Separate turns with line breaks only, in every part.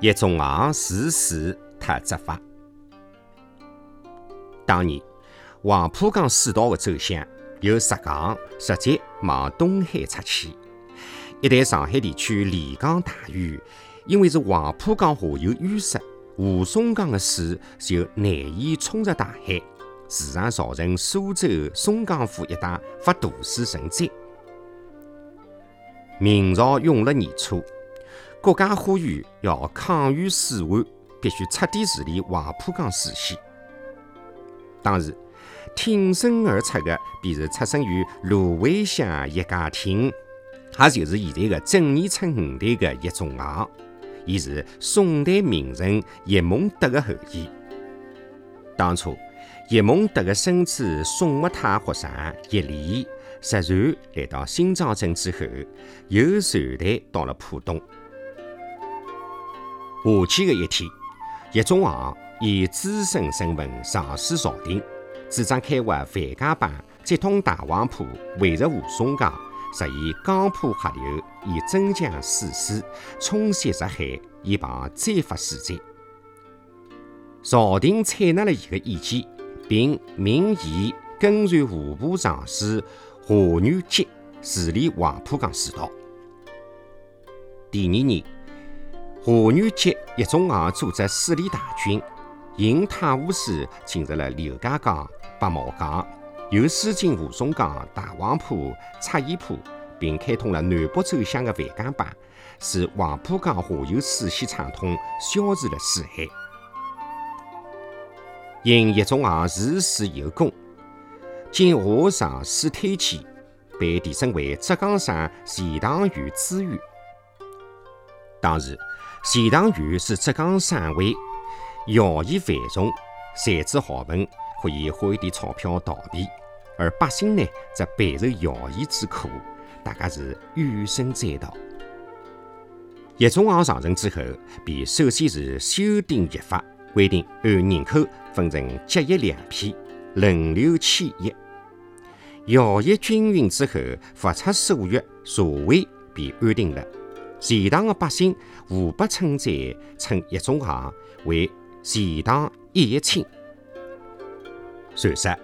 一种昂自死特执法。当年，黄浦江水道的走向由石港直接往东海出去。一旦上海地区连江大雨，因为是黄浦江下游淤塞，吴淞江的水就难以冲入大海，时常造成苏州、松江府一带发大水成灾。明朝永乐年初。国家呼吁要抗御水患，必须彻底治理黄浦江水系。当时挺身而出的便是出生于芦苇乡叶家厅，也就是现在的正义村五队的叶仲昂。伊是宋代名人叶梦得的后裔。当初叶梦得的孙子宋穆泰学生叶礼拾船来到新庄镇之后，由船队到了浦东。下去的一天，叶宗昂以资深身份上书朝廷，主张开挖范家浜，接通大黄浦，围入吴淞江，实现江浦合流，以增强水势，冲袭入海，以防再发水灾。朝廷采纳了伊的意见，并命伊跟随户部尚书华元吉治理黄浦江水道。第二年。华元吉叶仲昂组织水利大军，引太湖水进入了刘家港、白毛港，又驶进吴淞江、大黄浦、赤溪浦，并开通了南北走向的范江浜，使黄浦江下游水系畅通，消除了水害。因叶仲昂治水有功，经华尚书推荐，被提升为浙江省钱塘县知县。当时。钱塘县是浙江省会，徭役繁重，财主豪门可以花一点钞票逃避，而百姓呢则备受徭役之苦，大家是怨声载道。叶仲昂上任之后，便首先是修订役法，规定按人口分成甲乙两批，轮流迁役。徭役均匀之后，发出所约，社会便安定了。钱塘的百姓互不称赞，称叶仲行为钱塘一叶青。传说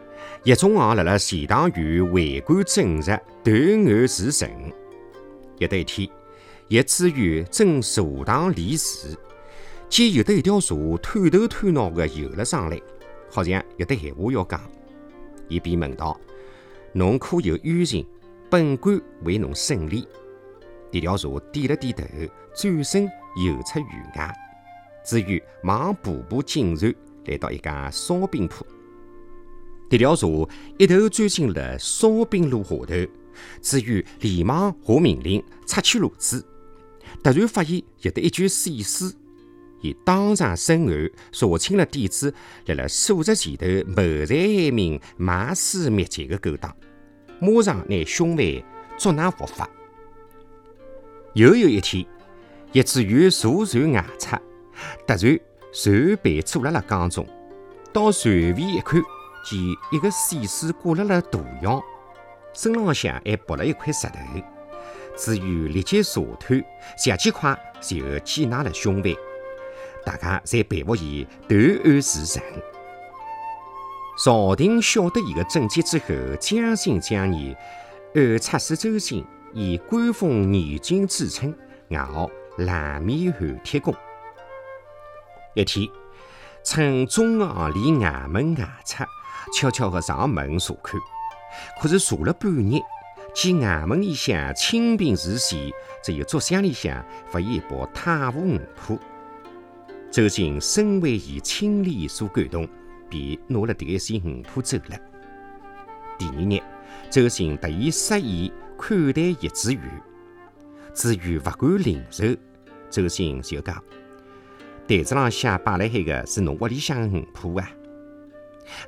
叶仲行辣辣钱塘县为官正直，断案除神。有得一天，叶知县正茶塘理事，见有得一条蛇探头探脑的游了上来，好像有得闲话要讲。伊便问道：“侬可有冤情？本官为侬审理。”这条蛇点了点头，转身游出院外。至于忙步步进船，来到一家烧饼铺。这条蛇一头钻进了烧饼炉下头。至于连忙下命令拆去炉子，突然发现有得一具死尸，伊当场审案，查清了底子，辣辣数十前头谋财害命、卖尸灭迹的勾当，马上拿凶犯捉拿伏法。又有一天，叶知县坐船外出，突然船被阻辣辣江中。到船尾一看，见一个死尸挂辣辣大腰，身浪向还绑了一块石头。知县立即查探，十几块就缉拿了凶犯。大家侪佩服伊断案除神。朝廷晓得伊的政绩之后，将信将疑，按出使周兴。以官封年金著称，外号蓝面寒铁公。一天，趁中昂离外门外出，悄悄地上门查看。可是查了半日，见外门里向清平如洗，只有竹箱里向发现一包太湖鱼脯。周兴深为伊清廉所感动，便拿了这些鱼脯走了。第二日，周兴特意设宴。款待叶知县，知县不敢领受。周兴就讲：“台子浪向摆辣海个是侬屋里向的鱼脯啊！”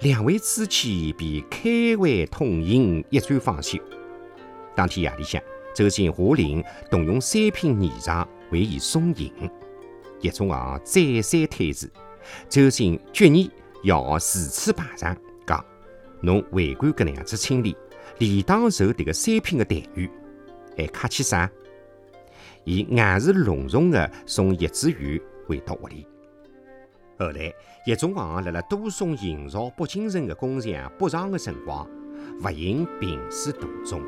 两位知己便开怀痛饮，一醉方休。当天夜里向，周兴下令动用三品霓裳为伊送行。叶仲昂再三推辞，周兴决意要如此排场，讲：“侬为官搿能样子清廉。”理当受迭个三品的待遇，还客气啥？伊硬是隆重的送叶知县回到屋里。后来，叶仲煌辣辣多送营造北京城的工匠北上的辰光，不幸病死途中。